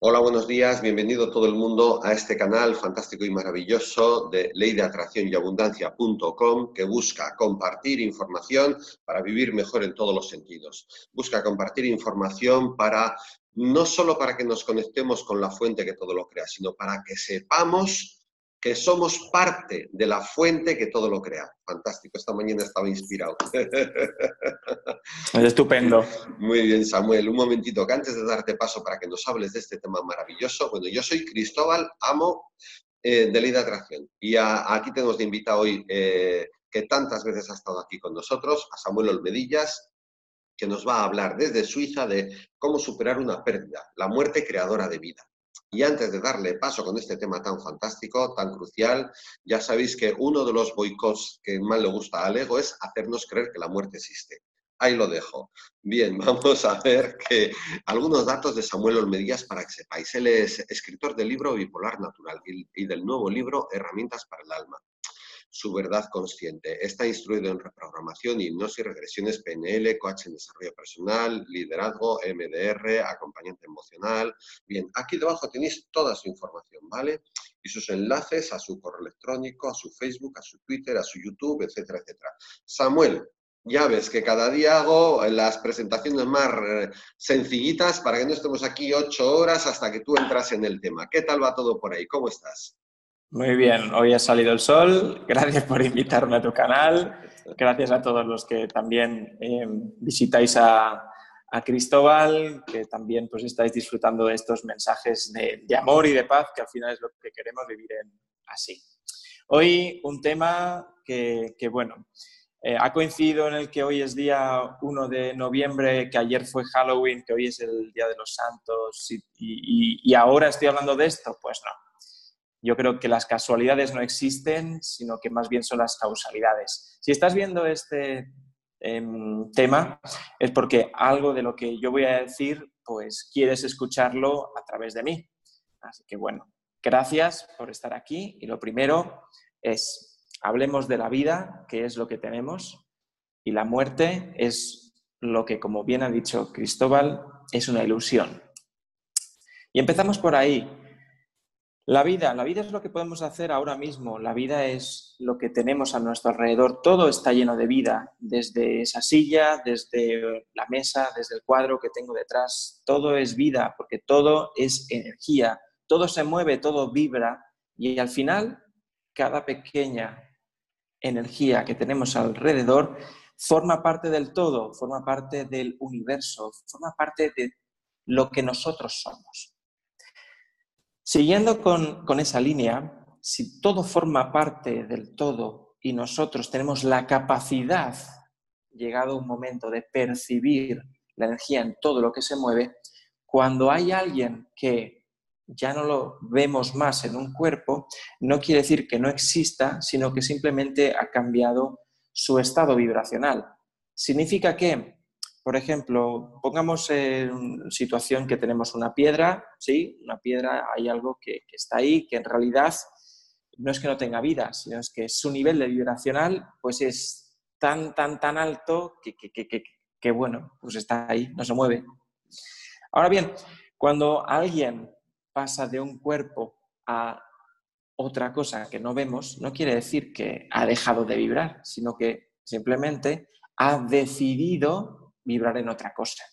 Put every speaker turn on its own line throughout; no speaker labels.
Hola, buenos días, bienvenido todo el mundo a este canal fantástico y maravilloso de ley de atracción y abundancia.com que busca compartir información para vivir mejor en todos los sentidos. Busca compartir información para no solo para que nos conectemos con la fuente que todo lo crea, sino para que sepamos que somos parte de la fuente que todo lo crea. Fantástico, esta mañana estaba inspirado.
Es estupendo.
Muy bien, Samuel. Un momentito, que antes de darte paso para que nos hables de este tema maravilloso, bueno, yo soy Cristóbal, amo eh, de Ley de Atracción. Y aquí tenemos de invitado hoy, eh, que tantas veces ha estado aquí con nosotros, a Samuel Olmedillas, que nos va a hablar desde Suiza de cómo superar una pérdida, la muerte creadora de vida. Y antes de darle paso con este tema tan fantástico, tan crucial, ya sabéis que uno de los boicots que más le gusta al ego es hacernos creer que la muerte existe. Ahí lo dejo. Bien, vamos a ver que algunos datos de Samuel Olmedías para que sepáis. Él es escritor del libro Bipolar Natural y del nuevo libro Herramientas para el Alma su verdad consciente. Está instruido en reprogramación, hipnosis, regresiones PNL, coach en desarrollo personal, liderazgo, MDR, acompañante emocional. Bien, aquí debajo tenéis toda su información, ¿vale? Y sus enlaces a su correo electrónico, a su Facebook, a su Twitter, a su YouTube, etcétera, etcétera. Samuel, ya ves que cada día hago las presentaciones más eh, sencillitas para que no estemos aquí ocho horas hasta que tú entras en el tema. ¿Qué tal va todo por ahí? ¿Cómo estás?
Muy bien, hoy ha salido el sol. Gracias por invitarme a tu canal. Gracias a todos los que también eh, visitáis a, Cristóbal, que también pues estáis disfrutando de estos mensajes de, amor y de paz, que al final es lo que queremos vivir así. Hoy un tema que, bueno, eh, ha coincidido en el que hoy es día 1 de noviembre, que ayer fue Halloween, que hoy es el Día de los Santos y ahora estoy hablando de esto, pues no yo creo que las casualidades no existen, sino que más bien son las causalidades. Si estás viendo este em, tema, es porque algo de lo que yo voy a decir, pues quieres escucharlo a través de mí. Así que bueno, gracias por estar aquí. Y lo primero es, hablemos de la vida, que es lo que tenemos, y la muerte es lo que, como bien ha dicho Cristóbal, es una ilusión. Y empezamos por ahí. La vida, la vida es lo que podemos hacer ahora mismo, la vida es lo que tenemos a nuestro alrededor, todo está lleno de vida, desde esa silla, desde la mesa, desde el cuadro que tengo detrás, todo es vida, porque todo es energía, todo se mueve, todo vibra. Y al final cada pequeña energía que tenemos alrededor forma parte del todo, forma parte del universo, forma parte de lo que nosotros somos. Siguiendo con, esa línea, si todo forma parte del todo y nosotros tenemos la capacidad, llegado un momento, de percibir la energía en todo lo que se mueve, cuando hay alguien que ya no lo vemos más en un cuerpo, no quiere decir que no exista, sino que simplemente ha cambiado su estado vibracional. Significa que por ejemplo, pongamos en situación que tenemos una piedra, ¿sí? Una piedra, hay algo que, está ahí, que en realidad no es que no tenga vida, sino es que su nivel de vibracional pues es tan, tan, tan alto que, que, bueno, pues está ahí, no se mueve. Ahora bien, cuando alguien pasa de un cuerpo a otra cosa que no vemos, no quiere decir que ha dejado de vibrar, sino que simplemente ha decidido vibrar en otra cosa.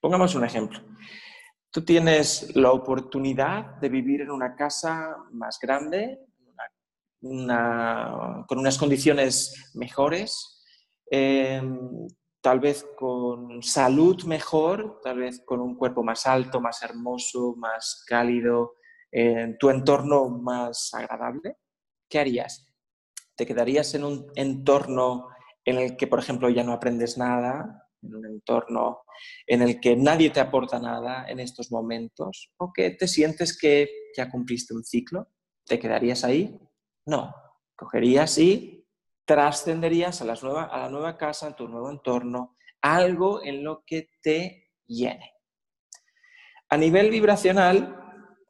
Pongamos un ejemplo. Tú tienes la oportunidad de vivir en una casa más grande, con unas condiciones mejores, em, tal vez con salud mejor, tal vez con un cuerpo más alto, más hermoso, más cálido, en tu entorno más agradable. ¿Qué harías? ¿Te quedarías en un entorno en el que, por ejemplo, ya no aprendes nada, en un entorno en el que nadie te aporta nada en estos momentos, o que te sientes que ya cumpliste un ciclo, ¿te quedarías ahí? No, cogerías y trascenderías a, a la nueva casa, a tu nuevo entorno, algo en lo que te llene. A nivel vibracional,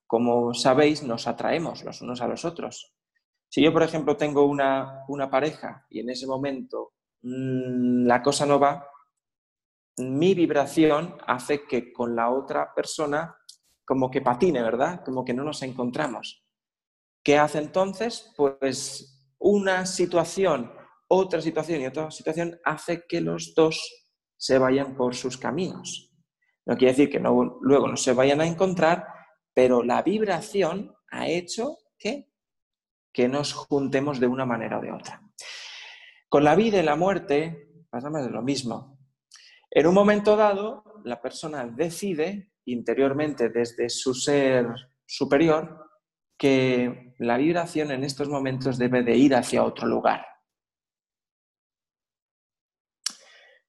como sabéis, nos atraemos los unos a los otros. Si yo, por ejemplo, tengo una, una pareja y en ese momento la cosa no va, mi vibración hace que con la otra persona como que patine, ¿verdad? Como que no nos encontramos. ¿Qué hace entonces? Pues una situación, otra situación y otra situación hace que los dos se vayan por sus caminos. No quiere decir que luego no se vayan a encontrar, pero la vibración ha hecho que, que nos juntemos de una manera o de otra. Con la vida y la muerte pasa más de lo mismo. En un momento dado, la persona decide interiormente desde su ser superior que la vibración en estos momentos debe de ir hacia otro lugar.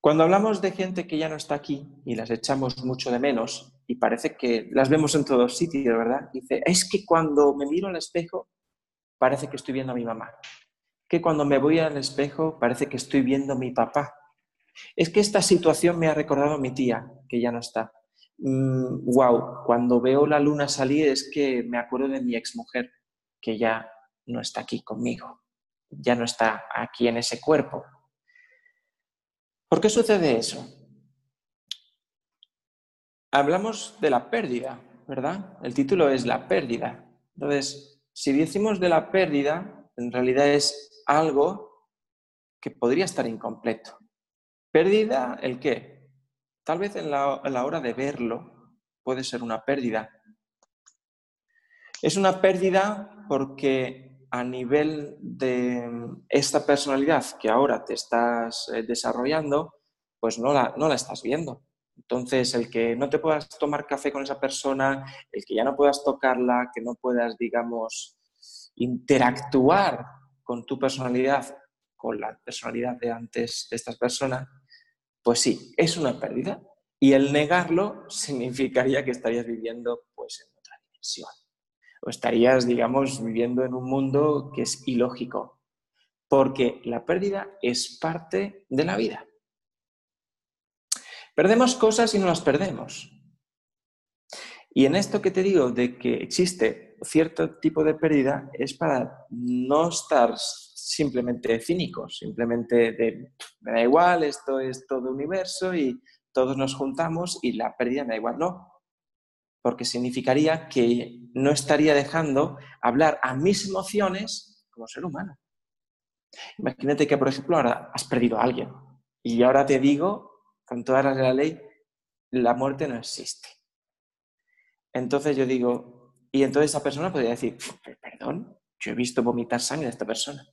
Cuando hablamos de gente que ya no está aquí y las echamos mucho de menos y parece que las vemos en todos sitios, ¿verdad? Dice, es que cuando me miro al espejo parece que estoy viendo a mi mamá. Que cuando me voy al espejo parece que estoy viendo mi papá. Es que esta situación me ha recordado mi tía, que ya no está wow, mm, cuando veo la luna salir es que me acuerdo de mi exmujer, que ya no está aquí conmigo, ya no está aquí en ese cuerpo. ¿Por qué sucede eso? Hablamos de la pérdida, ¿verdad? El título es La pérdida. Entonces, si decimos de la pérdida, en realidad es algo que podría estar incompleto. ¿Pérdida el qué? Tal vez en la, hora de verlo puede ser una pérdida. Es una pérdida porque a nivel de esta personalidad que ahora te estás eh, desarrollando, pues no la, no la estás viendo. Entonces, el que no te puedas tomar café con esa persona, el que ya no puedas tocarla, que no puedas, digamos, interactuar con tu personalidad, con la personalidad de antes de estas personas, pues sí, es una pérdida. Y el negarlo significaría que estarías viviendo pues, en otra dimensión. O estarías, digamos, viviendo en un mundo que es ilógico. Porque la pérdida es parte de la vida. Perdemos cosas y no las perdemos. Y en esto que te digo de que existe cierto tipo de pérdida es para no estar simplemente cínicos, simplemente de me da igual, esto es todo universo y todos nos juntamos y la pérdida me da igual. No, porque significaría que no estaría dejando hablar a mis emociones como ser humano. Imagínate que, por ejemplo, ahora has perdido a alguien y ahora te digo, con todas las de la ley, la muerte no existe. Entonces yo digo, y entonces esa persona podría decir, perdón, yo he visto vomitar sangre a esta persona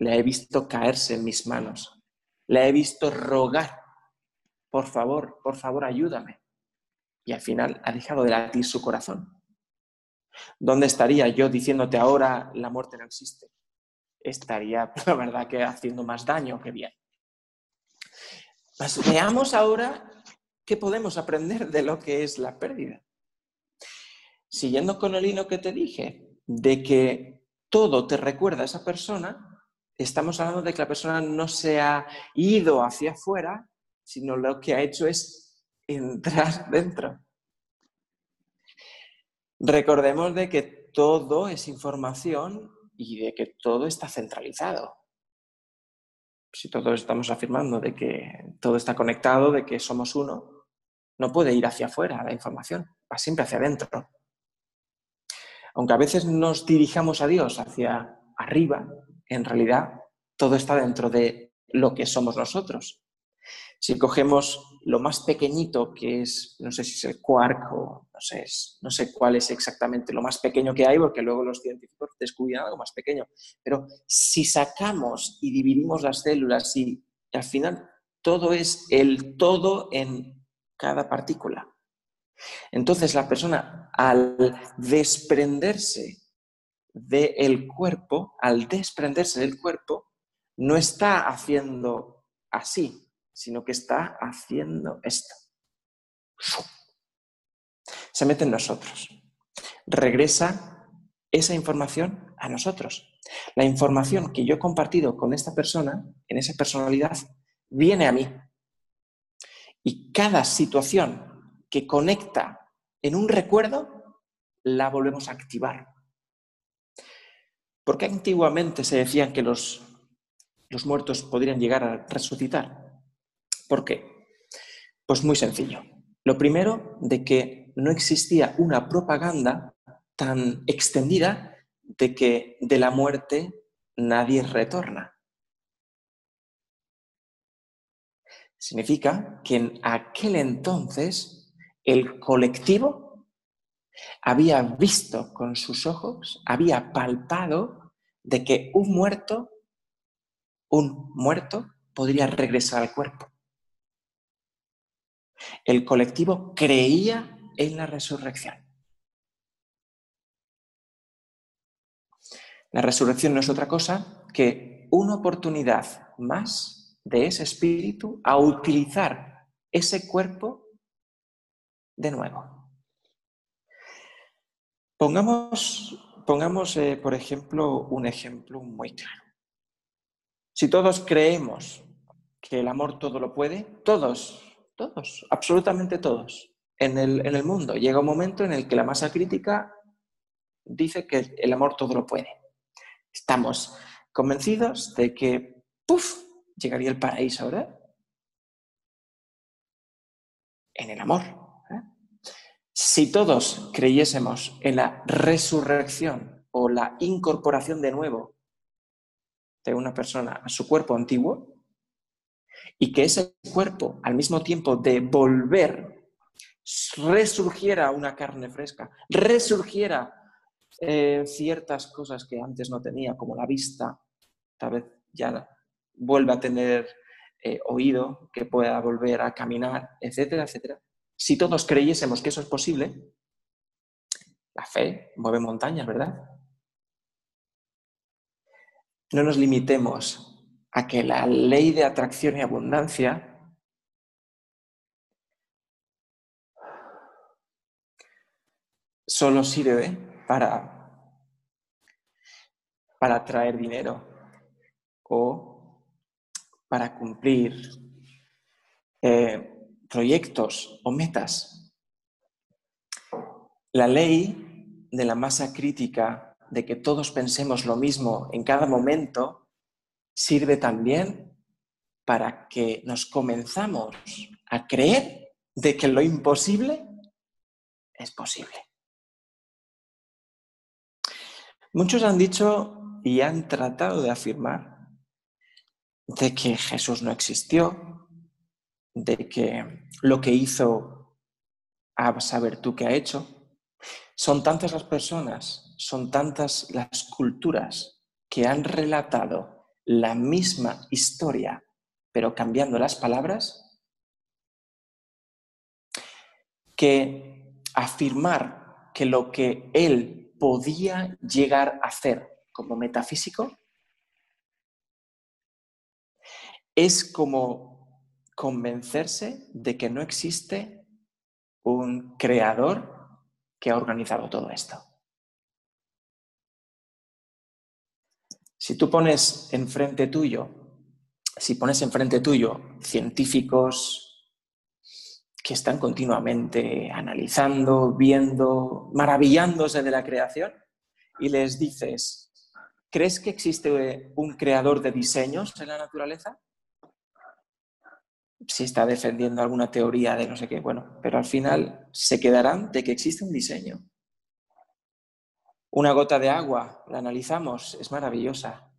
la he visto caerse en mis manos, la he visto rogar, por favor, por favor, ayúdame. Y al final ha dejado de latir su corazón. ¿Dónde estaría yo diciéndote ahora la muerte no existe? Estaría, la verdad, que haciendo más daño que bien. Pues veamos ahora qué podemos aprender de lo que es la pérdida. Siguiendo con el hilo que te dije, de que todo te recuerda a esa persona, estamos hablando de que la persona no se ha ido hacia afuera, sino lo que ha hecho es entrar dentro. Recordemos de que todo es información y de que todo está centralizado. Si todos estamos afirmando de que todo está conectado, de que somos uno, no puede ir hacia afuera la información, va siempre hacia adentro. Aunque a veces nos dirijamos a Dios hacia arriba, en realidad todo está dentro de lo que somos nosotros. Si cogemos lo más pequeñito, que es, no sé si es el quark o no sé, no sé cuál es exactamente lo más pequeño que hay, porque luego los científicos descubren algo más pequeño, pero si sacamos y dividimos las células y al final todo es el todo en cada partícula. Entonces la persona al desprenderse del cuerpo, al desprenderse del cuerpo, no está haciendo así, sino que está haciendo esto. Se mete en nosotros. Regresa esa información a nosotros. La información que yo he compartido con esta persona, en esa personalidad, viene a mí. Y cada situación que conecta en un recuerdo, la volvemos a activar. ¿Por qué antiguamente se decía que los, los muertos podrían llegar a resucitar? ¿Por qué? Pues muy sencillo. Lo primero, de que no existía una propaganda tan extendida de que de la muerte nadie retorna. Significa que en aquel entonces el colectivo había visto con sus ojos, había palpado de que un muerto, un muerto podría regresar al cuerpo. El colectivo creía en la resurrección. La resurrección no es otra cosa que una oportunidad más de ese espíritu a utilizar ese cuerpo de nuevo. Pongamos, pongamos eh, por ejemplo, un ejemplo muy claro. Si todos creemos que el amor todo lo puede, todos, todos, absolutamente todos, en el, en el mundo, llega un momento en el que la masa crítica dice que el amor todo lo puede. Estamos convencidos de que, ¡puf!, llegaría el paraíso, ¿verdad? En el amor. Si todos creyésemos en la resurrección o la incorporación de nuevo de una persona a su cuerpo antiguo, y que ese cuerpo, al mismo tiempo de volver, resurgiera una carne fresca, resurgiera eh, ciertas cosas que antes no tenía, como la vista, tal vez ya vuelva a tener eh, oído, que pueda volver a caminar, etcétera, etcétera. Si todos creyésemos que eso es posible, la fe mueve montañas, ¿verdad? No nos limitemos a que la ley de atracción y abundancia solo sirve para, para traer dinero o para cumplir eh, proyectos o metas. La ley de la masa crítica, de que todos pensemos lo mismo en cada momento, sirve también para que nos comenzamos a creer de que lo imposible es posible. Muchos han dicho y han tratado de afirmar de que Jesús no existió, de que lo que hizo, a saber tú qué ha hecho. Son tantas las personas, son tantas las culturas que han relatado la misma historia, pero cambiando las palabras, que afirmar que lo que Él podía llegar a hacer como metafísico es como convencerse de que no existe un creador que ha organizado todo esto. Si tú pones enfrente tuyo, si pones enfrente tuyo científicos, que están continuamente analizando, viendo, maravillándose de la creación y les dices, ¿crees que existe un creador de diseños en la naturaleza? Si está defendiendo alguna teoría de no sé qué, bueno, pero al final se quedarán de que existe un diseño. Una gota de agua, la analizamos, es maravillosa.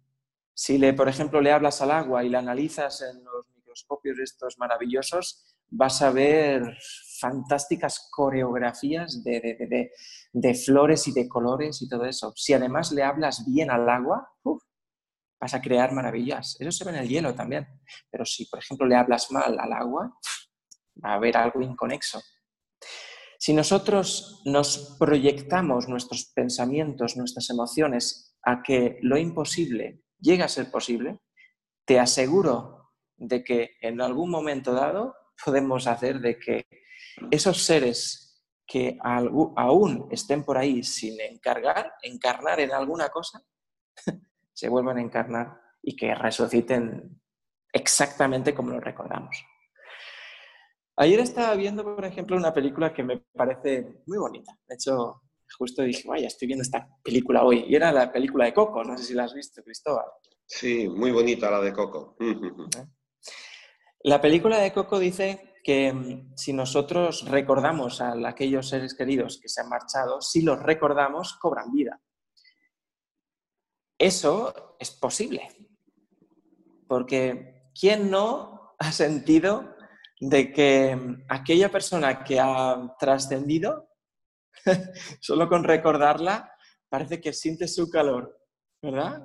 Si, le, por ejemplo, le hablas al agua y la analizas en los microscopios estos maravillosos, vas a ver fantásticas coreografías de, flores y de colores y todo eso. Si además le hablas bien al agua, vas a crear maravillas. Eso se ve en el hielo también. Pero si, por ejemplo, le hablas mal al agua, va a haber algo inconexo. Si nosotros nos proyectamos nuestros pensamientos, nuestras emociones a que lo imposible llegue a ser posible, te aseguro de que en algún momento dado podemos hacer de que esos seres que aún estén por ahí sin encargar, encarnar en alguna cosa, se vuelvan a encarnar y que resuciten exactamente como lo recordamos. Ayer estaba viendo, por ejemplo, una película que me parece muy bonita. De hecho, justo dije, vaya, estoy viendo esta película hoy. Y era la película de Coco, no sé si la has visto, Cristóbal.
Sí, muy bonita la de Coco.
La película de Coco dice que mm, si nosotros recordamos a aquellos seres queridos que se han marchado, si los recordamos, cobran vida. Eso es posible, porque ¿quién no ha sentido de que aquella persona que ha trascendido, solo con recordarla, parece que siente su calor, ¿verdad?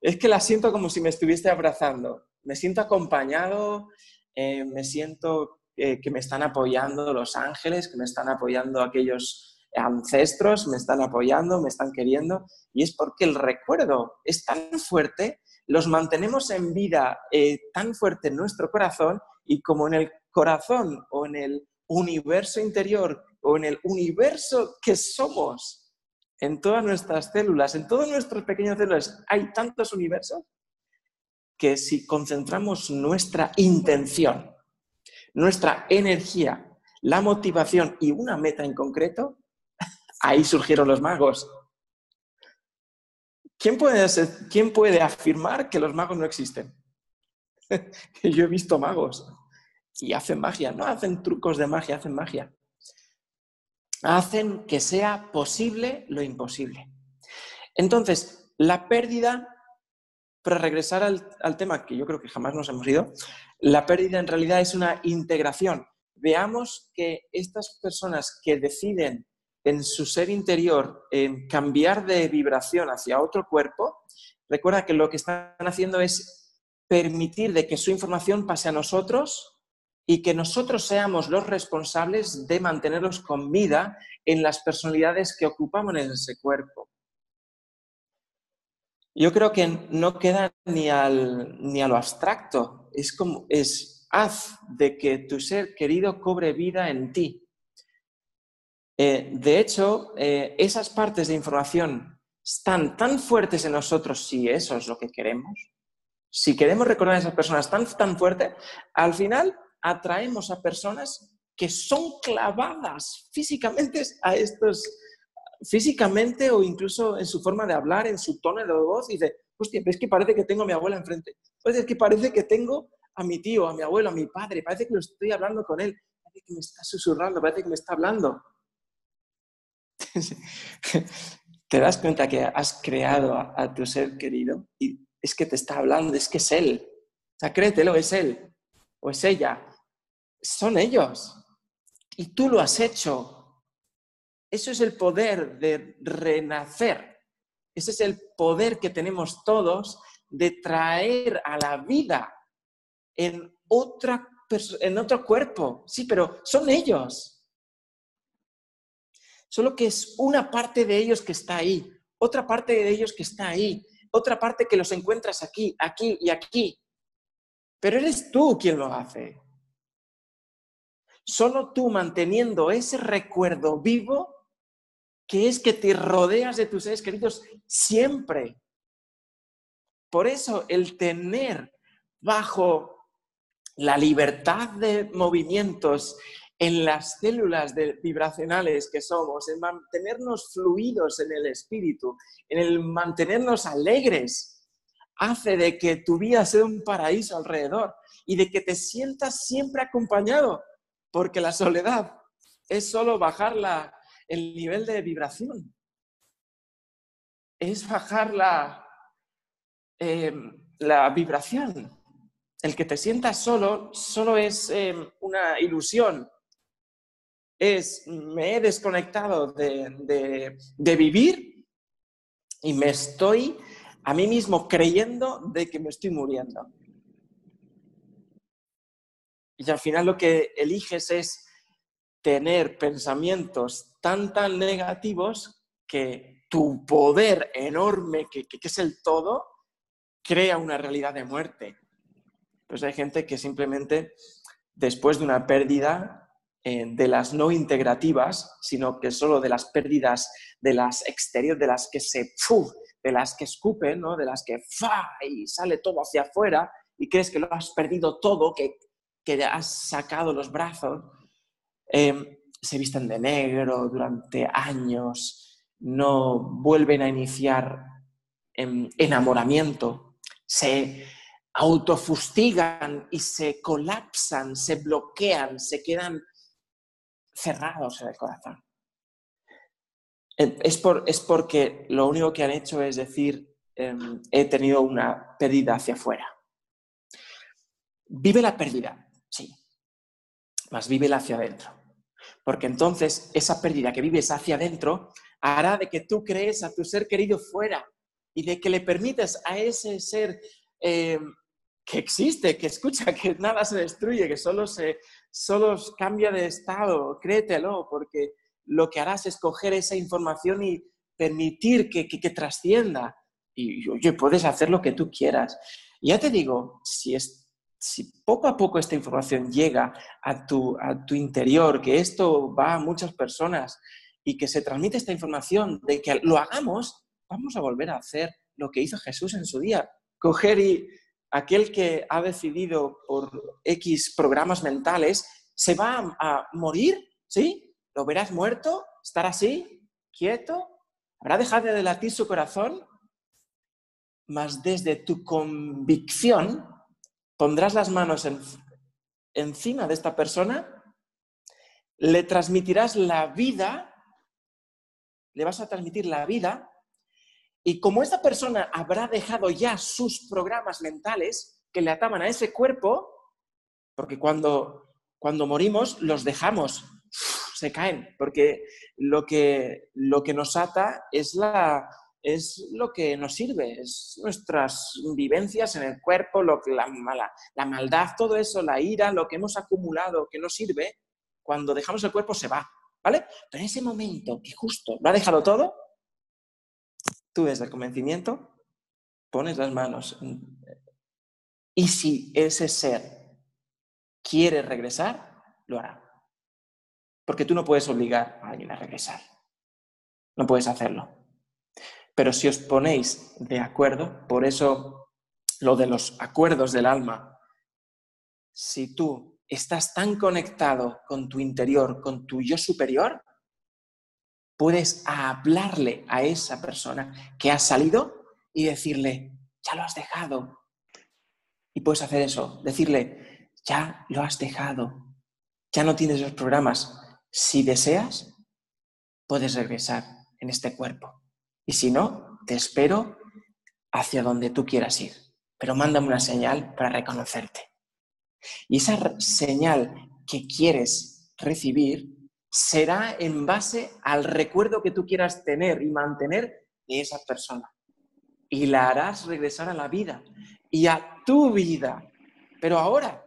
es que la siento como si me estuviese abrazando, me siento acompañado, eh, me siento eh, que me están apoyando los ángeles, que me están apoyando aquellos ancestros, me están apoyando, me están queriendo, y es porque el recuerdo es tan fuerte, los mantenemos en vida eh, tan fuerte en nuestro corazón, y como en el corazón o en el universo interior o en el universo que somos, en todas nuestras células, en todos nuestros pequeños células, hay tantos universos que si concentramos nuestra intención, nuestra energía, la motivación y una meta en concreto, ahí surgieron los magos. ¿Quién puede, ¿quién puede afirmar que los magos no existen? Yo he visto magos y hacen magia, no hacen trucos de magia, hacen magia. Hacen que sea posible lo imposible. Entonces, la pérdida para regresar al, tema que yo creo que jamás nos hemos ido, la pérdida en realidad es una integración. Veamos que estas personas que deciden en su ser interior en cambiar de vibración hacia otro cuerpo, recuerda que lo que están haciendo es permitir de que su información pase a nosotros y que nosotros seamos los responsables de mantenerlos con vida en las personalidades que ocupamos en ese cuerpo. Yo creo que no queda ni, al, ni a lo abstracto, es como, es haz de que tu ser querido cobre vida en ti. Eh, de hecho, eh, esas partes de información están tan fuertes en nosotros si eso es lo que queremos. Si queremos recordar a esas personas tan, tan fuerte, al final atraemos a personas que son clavadas físicamente a estos, físicamente o incluso en su forma de hablar, en su tono de voz, y dice, hostia, es que parece que tengo a mi abuela enfrente. Pues es que parece que tengo a mi tío, a mi abuelo, a mi padre, parece que lo estoy hablando con él, parece que me está susurrando, parece que me está hablando. te das cuenta que has creado a, tu ser querido y es que te está hablando, es que es él. O sea, créetelo, es él o es ella. Son ellos. Y tú lo has hecho. Eso es el poder de renacer. Ese es el poder que tenemos todos de traer a la vida en, otra, en otro cuerpo. Sí, pero son ellos. Solo que es una parte de ellos que está ahí, otra parte de ellos que está ahí, otra parte que los encuentras aquí, aquí y aquí. Pero eres tú quien lo hace. Solo tú manteniendo ese recuerdo vivo que es que te rodeas de tus seres queridos siempre. Por eso el tener bajo la libertad de movimientos en las células vibracionales que somos, en mantenernos fluidos en el espíritu, en el mantenernos alegres, hace de que tu vida sea un paraíso alrededor y de que te sientas siempre acompañado, porque la soledad es solo bajar la, el nivel de vibración. Es bajar la, em, la vibración. El que te sientas solo, solo es em, una ilusión. Es, me he desconectado de, de vivir y me estoy a mí mismo creyendo de que me estoy muriendo. Y al final lo que eliges es tener pensamientos tan, tan negativos que tu poder enorme, que, es el todo, crea una realidad de muerte. Pues hay gente que simplemente, después de una pérdida eh, de las no integrativas, sino que solo de las pérdidas de las exteriores, de las que se, de las que escupen, ¿no? de las que fa y sale todo hacia afuera y crees que lo has perdido todo, que, que has sacado los brazos, Em, se visten de negro durante años, no vuelven a iniciar em, enamoramiento, se autofustigan y se colapsan, se bloquean, se quedan cerrados en el corazón. Es, por, es porque lo único que han hecho es decir, em, he tenido una pérdida hacia afuera. Vive la pérdida, sí, más vívela hacia adentro. Porque entonces esa pérdida que vives hacia adentro hará de que tú crees a tu ser querido fuera y de que le permites a ese ser em, que existe, que escucha, que nada se destruye, que solo, se, solo cambia de estado, créetelo, porque lo que harás es coger esa información y permitir que, que, trascienda. Y oye, puedes hacer lo que tú quieras. ya te digo, si, es, si poco a poco esta información llega a tu, a tu interior, que esto va a muchas personas y que se transmite esta información de que lo hagamos, vamos a volver a hacer lo que hizo Jesús en su día. Coger y aquel que ha decidido por X programas mentales se va a, morir, ¿sí? ¿Lo verás muerto? ¿Estar así? ¿Quieto? ¿Habrá dejado de latir su corazón? Mas desde tu convicción pondrás las manos encima de esta persona, le transmitirás la vida, le vas a transmitir la vida y como esta persona habrá dejado ya sus programas mentales que le ataban a ese cuerpo, porque cuando, cuando morimos los dejamos, se caen, porque lo que, lo que nos ata es, la, es lo que nos sirve, es nuestras vivencias en el cuerpo, lo la, mala, la maldad, todo eso, la ira, lo que hemos acumulado que nos sirve, cuando dejamos el cuerpo se va, ¿vale? Pero en ese momento que justo lo ha dejado todo, Tú desde el convencimiento pones las manos. Y si ese ser quiere regresar, lo hará. Porque tú no puedes obligar a alguien a regresar. No puedes hacerlo. Pero si os ponéis de acuerdo, por eso lo de los acuerdos del alma, si tú estás tan conectado con tu interior, con tu yo superior, puedes hablarle a esa persona que ha salido y decirle, ya lo has dejado. Y puedes hacer eso, decirle, ya lo has dejado, ya no tienes los programas. Si deseas, puedes regresar en este cuerpo. Y si no, te espero hacia donde tú quieras ir. Pero mándame una señal para reconocerte. Y esa señal que quieres recibir será en base al recuerdo que tú quieras tener y mantener de esa persona. Y la harás regresar a la vida y a tu vida. Pero ahora,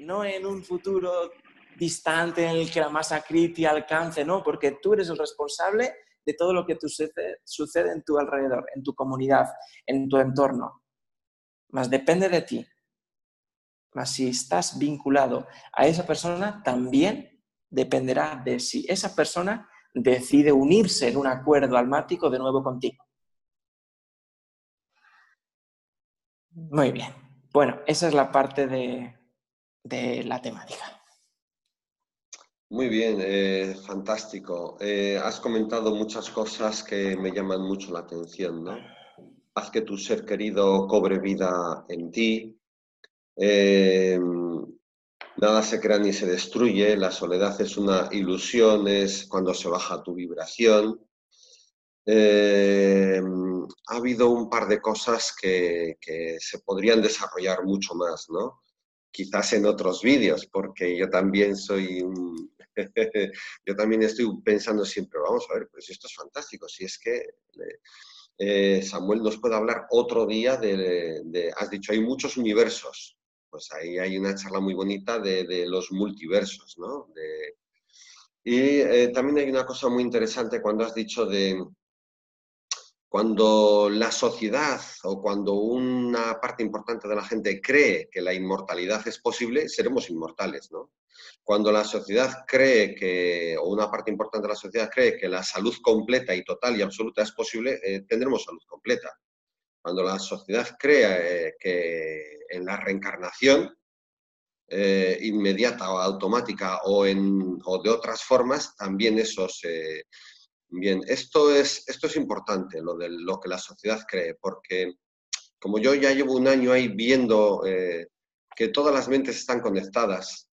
no en un futuro distante en el que la masa crítica alcance, no, porque tú eres el responsable de todo lo que sucede, en tu alrededor, en tu comunidad, en tu entorno. Más depende de ti. Mas si estás vinculado a esa persona, también dependerá de si esa persona decide unirse en un acuerdo almático de nuevo contigo. Muy bien. Bueno, esa es la parte de, la temática.
Muy bien, eh, fantástico. Eh, has comentado muchas cosas que me llaman mucho la atención, ¿no? Haz que tu ser querido cobre vida en ti. Eh, Nada se crea ni se destruye, la soledad es una ilusión, es cuando se baja tu vibración. Eh, ha habido un par de cosas que, se podrían desarrollar mucho más, ¿no? Quizás en otros vídeos, porque yo también soy un... yo también estoy pensando siempre, vamos a ver, pues esto es fantástico, si es que eh, Samuel nos puede hablar otro día de, has dicho, hay muchos universos, pues ahí hay una charla muy bonita de, los multiversos, ¿no? y eh, también hay una cosa muy interesante cuando has dicho de cuando la sociedad o cuando una parte importante de la gente cree que la inmortalidad es posible, seremos inmortales, ¿no? Cuando la sociedad cree que, o una parte importante de la sociedad cree que la salud completa y total y absoluta es posible, eh, tendremos salud completa. Cuando la sociedad crea eh, que en la reencarnación eh, inmediata o automática o, en, o de otras formas, también eso se... Bien, esto es, esto es importante, lo de lo que la sociedad cree, porque como yo ya llevo un año ahí viendo eh, que todas las mentes están conectadas,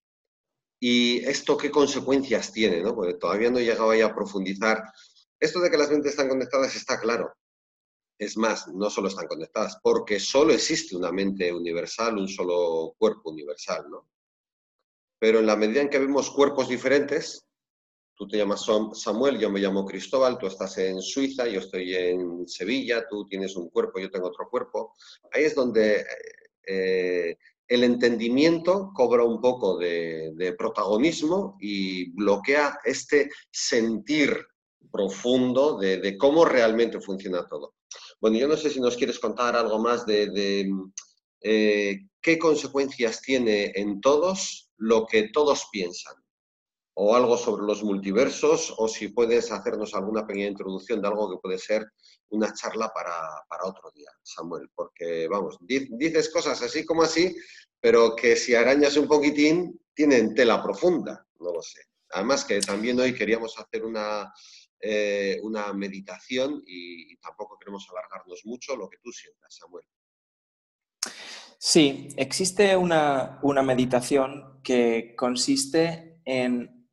y esto qué consecuencias tiene, ¿no? Porque todavía no he llegado ahí a profundizar. Esto de que las mentes están conectadas está claro. Es más, no solo están conectadas, porque solo existe una mente universal, un solo cuerpo universal, ¿no? Pero en la medida en que vemos cuerpos diferentes, tú te llamas Samuel, yo me llamo Cristóbal, tú estás en Suiza, yo estoy en Sevilla, tú tienes un cuerpo, yo tengo otro cuerpo. Ahí es donde eh, el entendimiento cobra un poco de, protagonismo y bloquea este sentir profundo de, cómo realmente funciona todo. Bueno, yo no sé si nos quieres contar algo más de, eh, qué consecuencias tiene en todos lo que todos piensan o algo sobre los multiversos, o si puedes hacernos alguna pequeña introducción de algo que puede ser una charla para, otro día, Samuel, porque vamos, dices cosas así como así, pero que si arañas un poquitín, tienen tela profunda, no lo sé. Además que también hoy queríamos hacer una, eh, una meditación y, tampoco queremos alargarnos mucho, lo que tú sientas, Samuel.
Sí, existe una, una meditación que consiste en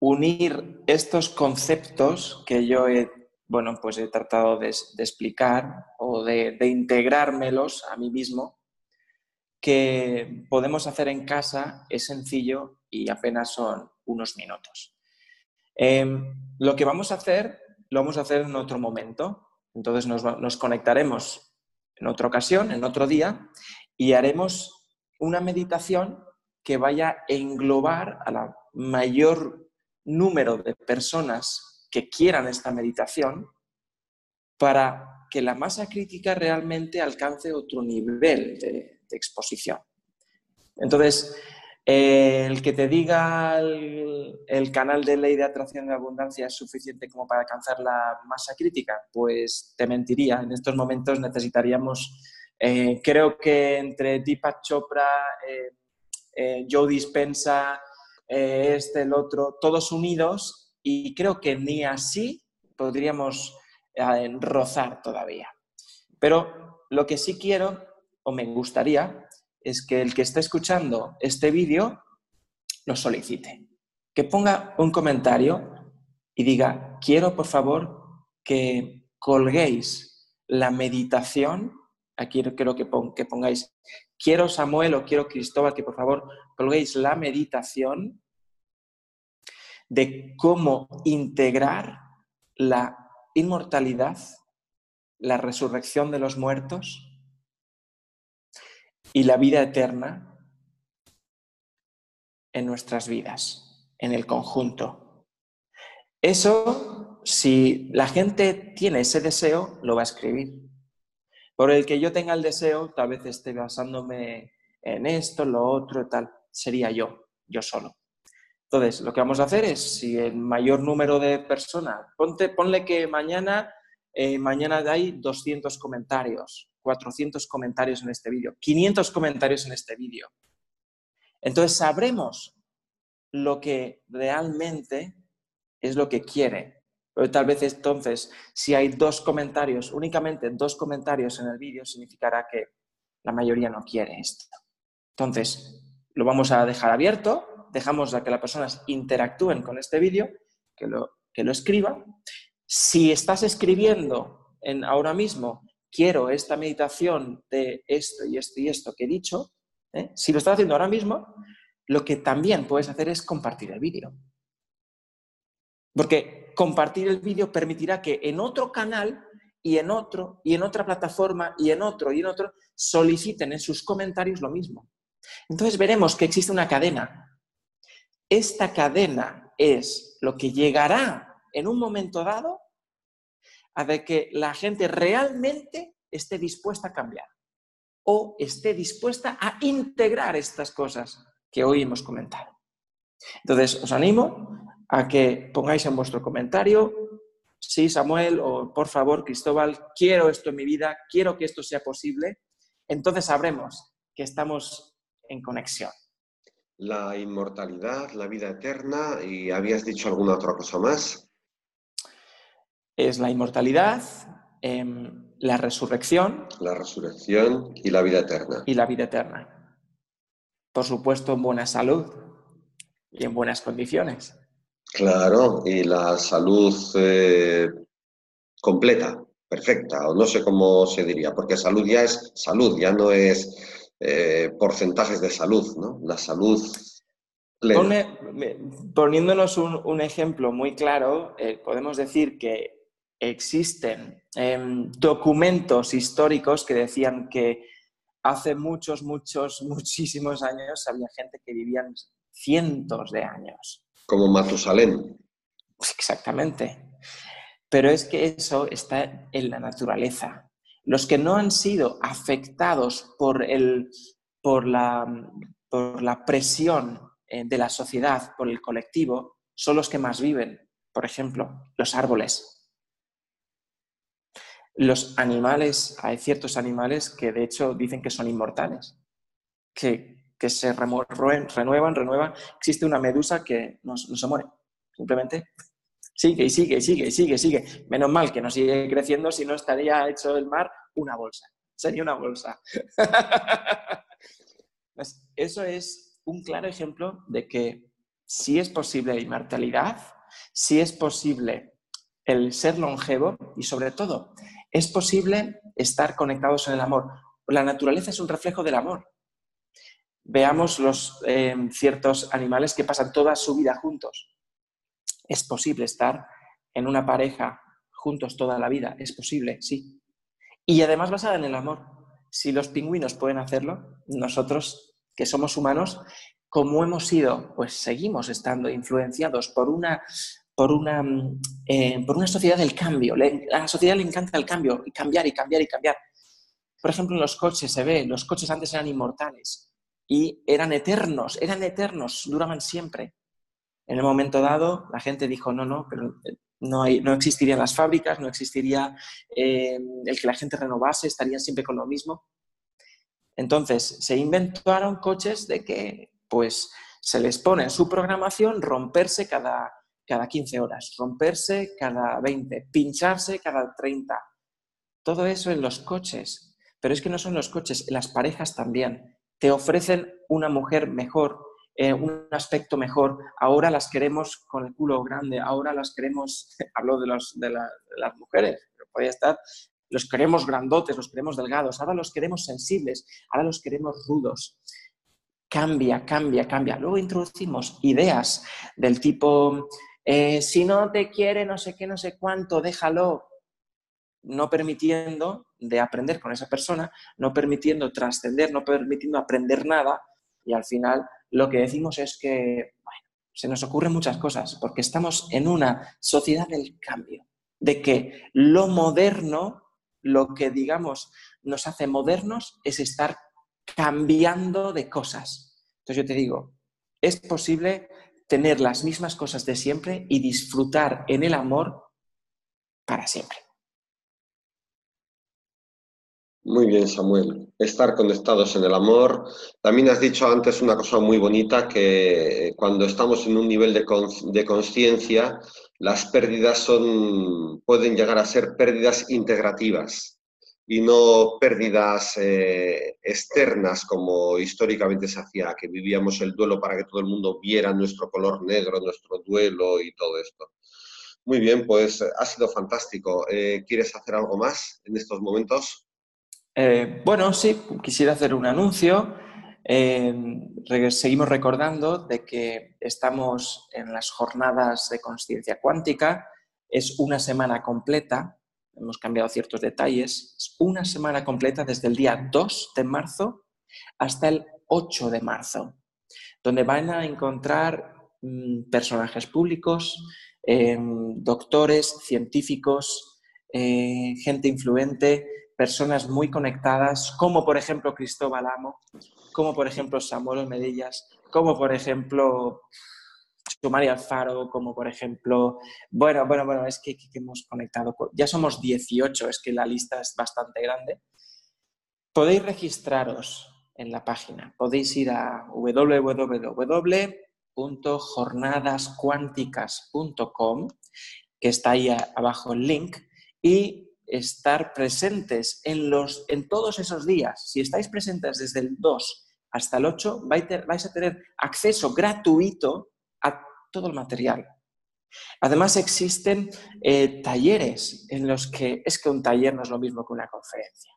unir estos conceptos que yo he, bueno, pues he tratado de, explicar o de, integrármelos a mí mismo, que podemos hacer en casa, es sencillo y apenas son unos minutos. Em, lo que vamos a hacer, lo vamos a hacer en otro momento. Entonces nos conectaremos en otra ocasión, en otro día, y haremos una meditación que vaya a englobar a la mayor número de personas que quieran esta meditación para que la masa crítica realmente alcance otro nivel de, exposición. Entonces, el que te diga el, canal de ley de atracción de abundancia es suficiente como para alcanzar la masa crítica, pues te mentiría. En estos momentos necesitaríamos, eh, creo que entre Deepak Chopra, eh, eh, Joe Dispensa, este, el otro, todos unidos y creo que ni así podríamos rozar todavía. Pero lo que sí quiero o me gustaría es que el que esté escuchando este vídeo lo solicite, que ponga un comentario y diga, quiero por favor que colguéis la meditación, aquí quiero que, que pongáis, quiero Samuel o quiero Cristóbal, que por favor colguéis la meditación de cómo integrar la inmortalidad, la resurrección de los muertos y la vida eterna en nuestras vidas, en el conjunto. Eso, si la gente tiene ese deseo, lo va a escribir. Por el que yo tenga el deseo, tal vez esté basándome en esto, lo otro, tal, sería yo, yo solo. Entonces, lo que vamos a hacer es, si el mayor número de personas, ponte, ponle que mañana, eh, mañana hay 200 comentarios, 400 comentarios en este vídeo, 500 comentarios en este vídeo. Entonces, sabremos lo que realmente es lo que quiere. Pero tal vez entonces, si hay dos comentarios, únicamente dos comentarios en el vídeo, significará que la mayoría no quiere esto. Entonces, lo vamos a dejar abierto dejamos a que las personas interactúen con este vídeo, que lo, que lo escriban. Si estás escribiendo en, ahora mismo, quiero esta meditación de esto y esto y esto que he dicho, ¿eh? si lo estás haciendo ahora mismo, lo que también puedes hacer es compartir el vídeo. Porque compartir el vídeo permitirá que en otro canal y en otro, y en otra plataforma, y en otro, y en otro, soliciten en sus comentarios lo mismo. Entonces veremos que existe una cadena esta cadena es lo que llegará en un momento dado a de que la gente realmente esté dispuesta a cambiar o esté dispuesta a integrar estas cosas que hoy hemos comentado. Entonces, os animo a que pongáis en vuestro comentario, sí, Samuel, o por favor, Cristóbal, quiero esto en mi vida, quiero que esto sea posible. Entonces sabremos que estamos en conexión
la inmortalidad, la vida eterna y habías dicho alguna otra cosa más.
Es la inmortalidad, em, la resurrección.
La resurrección y la vida eterna.
Y la vida eterna. Por supuesto, en buena salud y en buenas condiciones.
Claro, y la salud eh, completa, perfecta, o no sé cómo se diría, porque salud ya es salud, ya no es eh, porcentajes de salud, ¿no? La salud
poniéndonos un, ejemplo muy claro, eh, podemos decir que existen em, documentos históricos que decían que hace muchos, muchos, muchísimos años había gente que vivían cientos de años.
Como Matusalén.
Exactamente. Pero es que eso está en la naturaleza. Los que no han sido afectados por, el, por, la, por la presión eh, de la sociedad, por el colectivo, son los que más viven. Por ejemplo, los árboles. Los animales, hay ciertos animales que de hecho dicen que son inmortales, que, se renuevan, renuevan. Existe una medusa que no, no se muere, simplemente sigue y sigue y sigue y sigue, sigue. Menos mal que no sigue creciendo, si no estaría hecho el mar una bolsa. Sería una bolsa. Pues eso es un claro ejemplo de que si es posible la inmortalidad, si es posible el ser longevo y sobre todo es posible estar conectados en el amor. La naturaleza es un reflejo del amor. Veamos los eh, ciertos animales que pasan toda su vida juntos ¿Es posible estar en una pareja juntos toda la vida? Es posible, sí. Y además basada en el amor. Si los pingüinos pueden hacerlo, nosotros, que somos humanos, como hemos sido, pues seguimos estando influenciados por una, por una, eh, por una sociedad del cambio. a la sociedad le encanta el cambio, y cambiar, y cambiar, y cambiar. Por ejemplo, en los coches se ve, los coches antes eran inmortales y eran eternos, eran eternos, duraban siempre. En el momento dado, la gente dijo, no, no, pero eh, no, hay, no existirían las fábricas, no existiría eh, el que la gente renovase, estarían siempre con lo mismo. Entonces, se inventaron coches de que, pues, se les pone en su programación romperse cada, cada 15 horas, romperse cada 20, pincharse cada 30. Todo eso en los coches. Pero es que no son los coches, las parejas también. Te ofrecen una mujer mejor, eh, un aspecto mejor, ahora las queremos con el culo grande, ahora las queremos, hablo de, los, de, las mujeres, pero podría estar, los queremos grandotes, los queremos delgados, ahora los queremos sensibles, ahora los queremos rudos. Cambia, cambia, cambia. Luego introducimos ideas del tipo, eh, si no te quiere no sé qué, no sé cuánto, déjalo, no permitiendo de aprender con esa persona, no permitiendo trascender, no permitiendo aprender nada y al final lo que decimos es que se nos ocurren muchas cosas, porque estamos en una sociedad del cambio, de que lo moderno, lo que digamos nos hace modernos es estar cambiando de cosas. Entonces yo te digo, es posible tener las mismas cosas de siempre y disfrutar en el amor para siempre.
Muy bien, Samuel. Estar conectados en el amor. También has dicho antes una cosa muy bonita, que cuando estamos en un nivel de conciencia, las pérdidas son, pueden llegar a ser pérdidas integrativas y no pérdidas eh, externas como históricamente se hacía, que vivíamos el duelo para que todo el mundo viera nuestro color negro, nuestro duelo y todo esto. Muy bien, pues ha sido fantástico. Eh, ¿Quieres hacer algo más en estos momentos?
Eh, bueno, sí, quisiera hacer un anuncio. Eh, seguimos recordando de que estamos en las jornadas de conciencia cuántica. Es una semana completa, hemos cambiado ciertos detalles, es una semana completa desde el día 2 de marzo hasta el 8 de marzo, donde van a encontrar mm, personajes públicos, eh, doctores, científicos, gente influente, personas muy conectadas, como por ejemplo Cristóbal Amo, como por ejemplo Samuel Medillas, como por ejemplo María Alfaro, como por ejemplo, bueno, bueno, bueno, es que, hemos conectado, ya somos 18, es que la lista es bastante grande. Podéis registraros en la página, podéis ir a www.jornadascuánticas.com, que está ahí abajo el link, y estar presentes en, los, en todos esos días. Si estáis presentes desde el 2 hasta el 8, vais a tener acceso gratuito a todo el material. Además, existen eh, talleres en los que es que un taller no es lo mismo que una conferencia.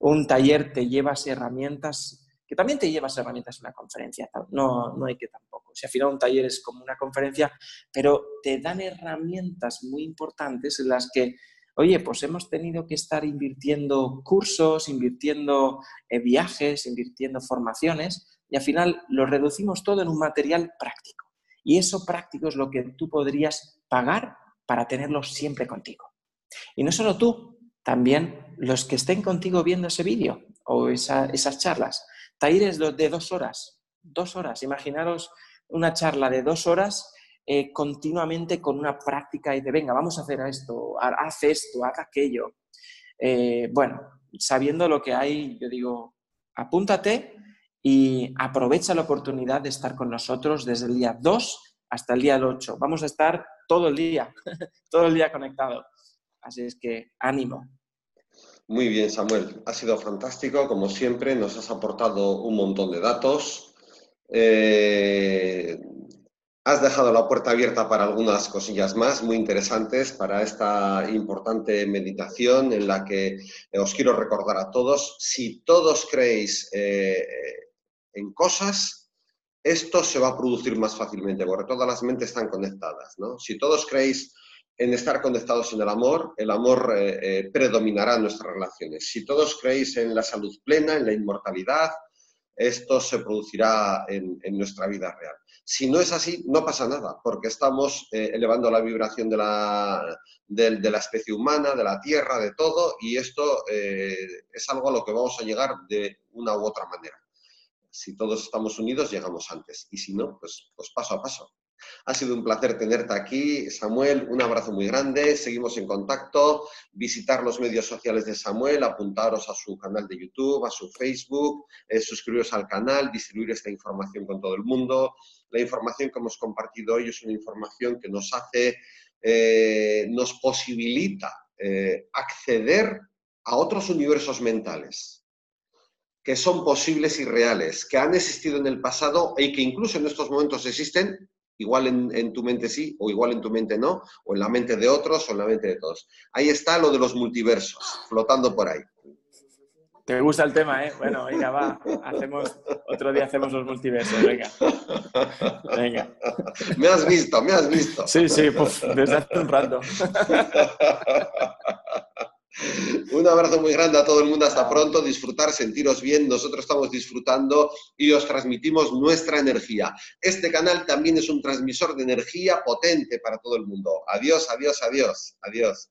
Un taller te llevas herramientas, que también te llevas herramientas en una conferencia, no, no hay que tampoco. Si al final un taller es como una conferencia, pero te dan herramientas muy importantes en las que oye, pues hemos tenido que estar invirtiendo cursos, invirtiendo eh, viajes, invirtiendo formaciones y al final lo reducimos todo en un material práctico. Y eso práctico es lo que tú podrías pagar para tenerlo siempre contigo. Y no solo tú, también los que estén contigo viendo ese vídeo o esas charlas. Talleres de dos horas, dos horas. Imaginaros una charla de dos horas eh, continuamente con una práctica y de, venga, vamos a hacer esto, haz esto, haz aquello. Eh, bueno, sabiendo lo que hay, yo digo, apúntate y aprovecha la oportunidad de estar con nosotros desde el día 2 hasta el día 8. Vamos a estar todo el día, todo el día conectado. Así es que ánimo.
Muy bien, Samuel. Ha sido fantástico, como siempre. Nos has aportado un montón de datos. Eh, Has dejado la puerta abierta para algunas cosillas más muy interesantes para esta importante meditación en la que os quiero recordar a todos, si todos creéis eh, en cosas, esto se va a producir más fácilmente, porque todas las mentes están conectadas. ¿no? Si todos creéis en estar conectados en el amor, el amor eh, predominará en nuestras relaciones. Si todos creéis en la salud plena, en la inmortalidad, esto se producirá en, nuestra vida real. Si no es así, no pasa nada, porque estamos eh, elevando la vibración de la, de, la, especie humana, de la Tierra, de todo, y esto eh, es algo a lo que vamos a llegar de una u otra manera. Si todos estamos unidos, llegamos antes, y si no, pues, pues paso a paso. Ha sido un placer tenerte aquí, Samuel. Un abrazo muy grande. Seguimos en contacto. Visitar los medios sociales de Samuel, apuntaros a su canal de YouTube, a su Facebook, eh, suscribiros al canal, distribuir esta información con todo el mundo. La información que hemos compartido hoy es una información que nos hace, eh, nos posibilita eh, acceder a otros universos mentales que son posibles y reales, que han existido en el pasado y que incluso en estos momentos existen igual en, tu mente sí, o igual en tu mente no, o en la mente de otros, o en la mente de todos. Ahí está lo de los multiversos, flotando por ahí.
Te gusta el tema, ¿eh? Bueno, venga, va. Hacemos, otro día hacemos los multiversos, venga. Venga.
Me has visto, me has visto.
Sí, sí, desde hace un rato.
Un abrazo muy grande a todo el mundo. Hasta pronto. Disfrutar, sentiros bien. Nosotros estamos disfrutando y os transmitimos nuestra energía. Este canal también es un transmisor de energía potente para todo el mundo. Adiós, adiós, adiós. Adiós.